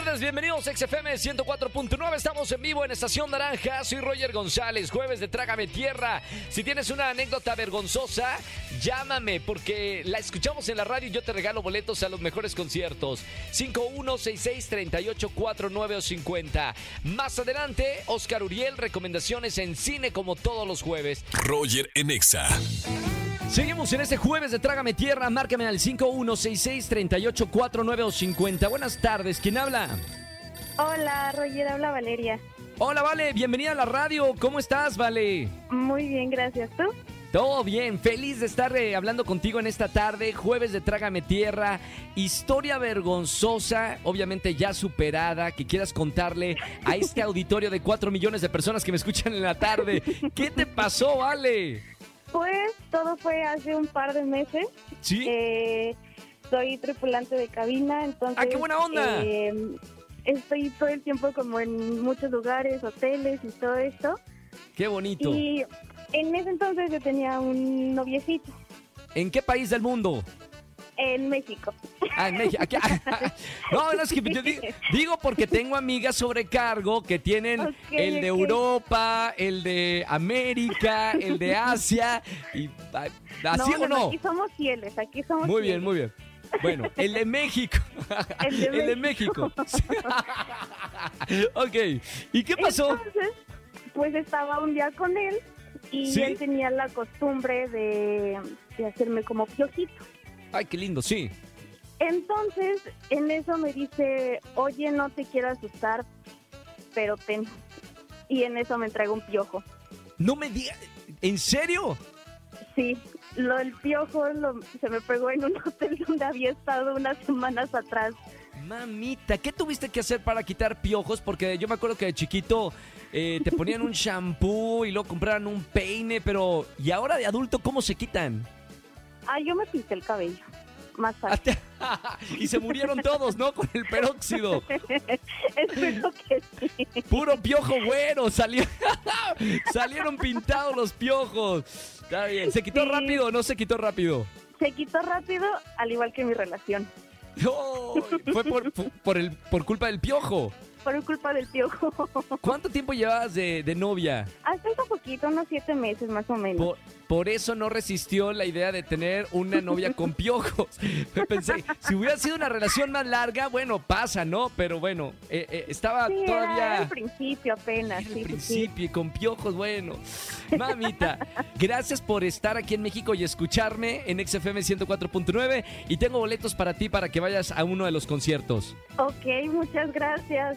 Bienvenidos a XFM 104.9. Estamos en vivo en Estación Naranja. Soy Roger González, jueves de Trágame Tierra. Si tienes una anécdota vergonzosa, llámame porque la escuchamos en la radio y yo te regalo boletos a los mejores conciertos. 51663849 o 50. Más adelante, Oscar Uriel, recomendaciones en cine como todos los jueves. Roger en Exa. Seguimos en este jueves de Trágame Tierra. Márcame al 51663849 o 50. Buenas tardes, ¿quién habla? Hola, Roger, habla Valeria. Hola, Vale, bienvenida a la radio. ¿Cómo estás, Vale? Muy bien, gracias. ¿Tú? Todo bien, feliz de estar eh, hablando contigo en esta tarde, jueves de Trágame Tierra, historia vergonzosa, obviamente ya superada, que quieras contarle a este auditorio de 4 millones de personas que me escuchan en la tarde. ¿Qué te pasó, Vale? Pues todo fue hace un par de meses. Sí. Eh, soy tripulante de cabina, entonces... ¡Ah, qué buena onda! eh, estoy todo el tiempo como en muchos lugares, hoteles y todo esto. Qué bonito. Y en ese entonces yo tenía un noviecito ¿En qué país del mundo? en México. Ah, en México. Aquí- no, no, es que yo di- digo porque tengo amigas sobrecargo que tienen el de. Europa, el de América, el de Asia. Y, ah, ¿Así o no? Aquí somos fieles, aquí somos Muy bien, muy bien. Bueno, el de México. El de El de México. ok. ¿Y qué pasó? Entonces, pues estaba un día con él y ¿Sí? él tenía la costumbre de, de hacerme como piojito. Ay, qué lindo, sí. Entonces, en eso me dice, oye, no te quiero asustar, pero ten. Y en eso me entrega un piojo. No me digas. ¿En serio? Sí, lo del piojo lo- se me pegó en un hotel donde había estado unas semanas atrás. Mamita, ¿qué tuviste que hacer para quitar piojos? Porque yo me acuerdo que de chiquito eh, te ponían un shampoo y luego compraban un peine, pero ¿y ahora de adulto cómo se quitan? Ah, yo me pinté el cabello. Más Ah, fácil. y se murieron todos, ¿no? Con el peróxido. Espero que sí. Puro piojo güero, salió, salieron pintados los piojos. Está bien. ¿Se quitó Sí. rápido o no se quitó rápido? Se quitó rápido, al igual que mi relación. No, fue por, por, el, por culpa del piojo. Por culpa del piojo. ¿Cuánto tiempo llevabas de, de novia? Hasta un poquito, unos siete meses más o menos. Por, por eso no resistió la idea de tener una novia con piojos. Pensé, si hubiera sido una relación más larga, bueno, pasa, ¿no? Pero bueno, eh, eh, estaba Sí, todavía el principio apenas. en Sí, sí, sí. principio y con piojos, bueno. Mamita, gracias por estar aquí en México y escucharme en XFM 104.9 y tengo boletos para ti para que vayas a uno de los conciertos. Ok, muchas gracias.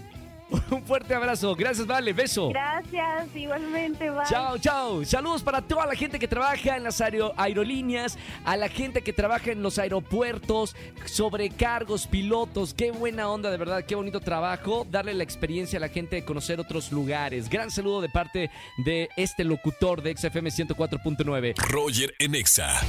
Un fuerte abrazo. Gracias, Vale. Beso. Gracias, igualmente. Bye. Chao, chao. Saludos para toda la gente que trabaja en las aero- aerolíneas, a la gente que trabaja en los aeropuertos, sobrecargos, pilotos. Qué buena onda, de verdad, qué bonito trabajo. Darle la experiencia a la gente de conocer otros lugares. Gran saludo de parte de este locutor de XFM 104.9. Roger en Exa.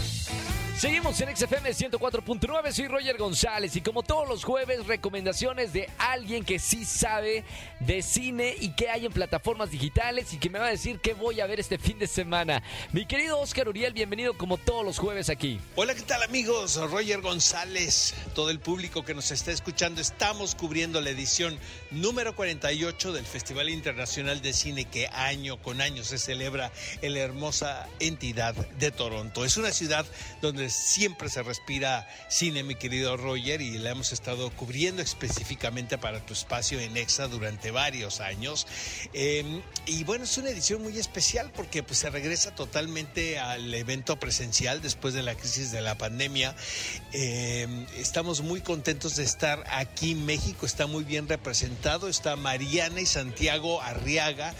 Seguimos en XFM 104.9, soy Roger González y como todos los jueves, recomendaciones de alguien que sí sabe de cine y que hay en plataformas digitales y que me va a decir qué voy a ver este fin de semana. Mi querido Oscar Uriel, bienvenido como todos los jueves aquí. Hola, ¿qué tal amigos? Roger González, todo el público que nos está escuchando, estamos cubriendo la edición número 48 del Festival Internacional de Cine que año con año se celebra en la hermosa entidad de Toronto. Es una ciudad donde siempre se respira cine, mi querido Roger, y la hemos estado cubriendo específicamente para tu espacio en EXA durante varios años. Eh, y bueno, es una edición muy especial porque pues, se regresa totalmente al evento presencial después de la crisis de la pandemia. Eh, estamos muy contentos de estar aquí. México está muy bien representado. Está Mariana y Santiago Arriaga.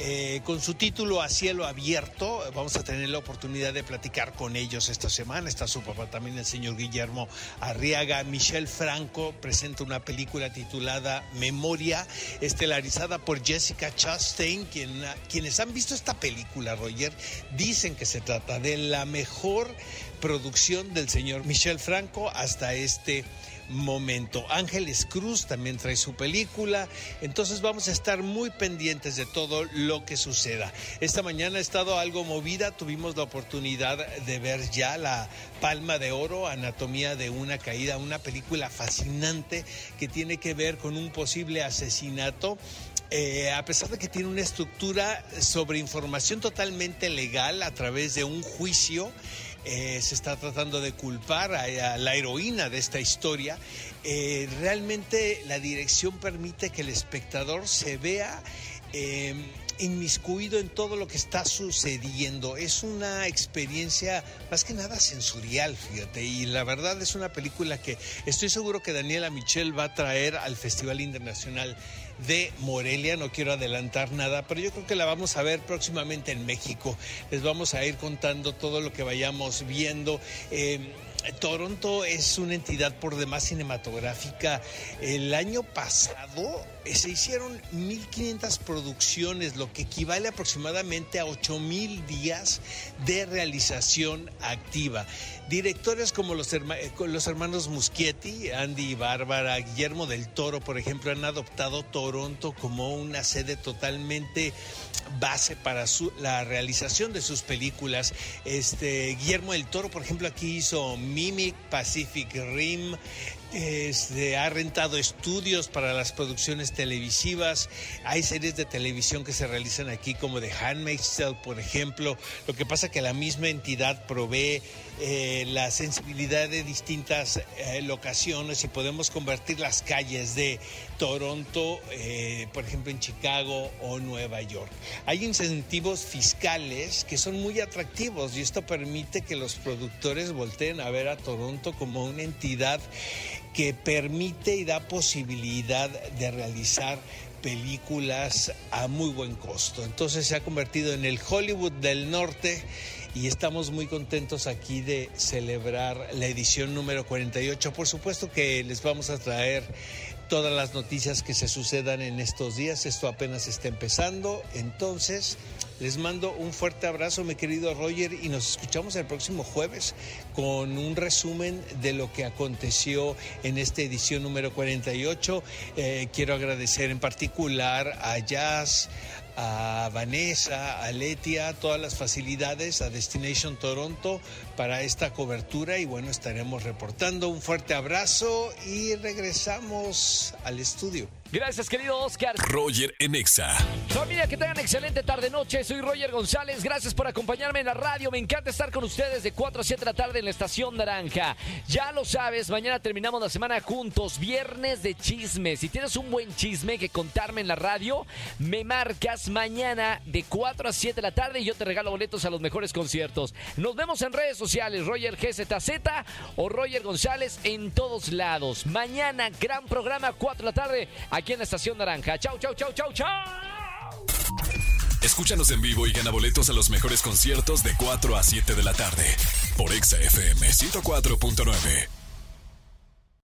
Eh, con su título A Cielo Abierto, vamos a tener la oportunidad de platicar con ellos esta semana. Está su papá también, el señor Guillermo Arriaga. Michelle Franco presenta una película titulada Memoria, estelarizada por Jessica Chastain. Quien, quienes han visto esta película, Roger, dicen que se trata de la mejor producción del señor Michel Franco hasta este momento. Ángeles Cruz también trae su película, entonces vamos a estar muy pendientes de todo lo que suceda. Esta mañana ha estado algo movida, tuvimos la oportunidad de ver ya la Palma de Oro, Anatomía de una Caída, una película fascinante que tiene que ver con un posible asesinato eh, a pesar de que tiene una estructura sobre información totalmente legal a través de un juicio, eh, se está tratando de culpar a, la heroína de esta historia. Eh, realmente la dirección permite que el espectador se vea inmiscuido en todo lo que está sucediendo. Es una experiencia más que nada sensorial, fíjate, y la verdad es una película que estoy seguro que Daniela Michel va a traer al Festival Internacional de Morelia. No quiero adelantar nada, pero yo creo que la vamos a ver próximamente en México. Les vamos a ir contando todo lo que vayamos viendo. Eh, Toronto es una entidad por demás cinematográfica. El año pasado eh, se hicieron 1.500 producciones, lo que equivale aproximadamente a 8.000 días de realización activa. Directores como los, eh, los hermanos Muschietti, Andy y Bárbara, Guillermo del Toro, por ejemplo, han adoptado Toronto como una sede totalmente base para la realización de sus películas. Este, Guillermo del Toro, por ejemplo, aquí hizo Mimic, Pacific Rim, este, ha rentado estudios para las producciones televisivas. Hay series de televisión que se realizan aquí, como The Handmaid's Tale, por ejemplo. Lo que pasa que la misma entidad provee eh, la sensibilidad de distintas eh, locaciones y podemos convertir las calles de Toronto, eh, por ejemplo, en Chicago o Nueva York. Hay incentivos fiscales que son muy atractivos y esto permite que los productores volteen a ver a Toronto como una entidad que permite y da posibilidad de realizar películas a muy buen costo. Entonces se ha convertido en el Hollywood del norte y estamos muy contentos aquí de celebrar la edición número 48. Por supuesto que les vamos a traer todas las noticias que se sucedan en estos días. Esto apenas está empezando. Entonces, les mando un fuerte abrazo, mi querido Roger, y nos escuchamos el próximo jueves con un resumen de lo que aconteció en esta edición número 48. Eh, quiero agradecer en particular a Jazz, a Vanessa, a Letia, todas las facilidades, a Destination Toronto para esta cobertura y bueno, estaremos reportando. Un fuerte abrazo y regresamos al estudio. Gracias, querido Oscar. Roger Enexa. Familia, que tengan excelente tarde-noche. Soy Roger González. Gracias por acompañarme en la radio. Me encanta estar con ustedes de 4 a 7 de la tarde en la Estación Naranja. Ya lo sabes, mañana terminamos la semana juntos. Viernes de chismes. Si tienes un buen chisme que contarme en la radio, me marcas mañana de 4 a 7 de la tarde y yo te regalo boletos a los mejores conciertos. Nos vemos en redes sociales, Roger GZZ o Roger González en todos lados. Mañana, gran programa, 4 de la tarde aquí en la Estación Naranja. Chau, chau, chau, chau, chau. Escúchanos en vivo y gana boletos a los mejores conciertos de 4 a 7 de la tarde por Exa FM 104.9.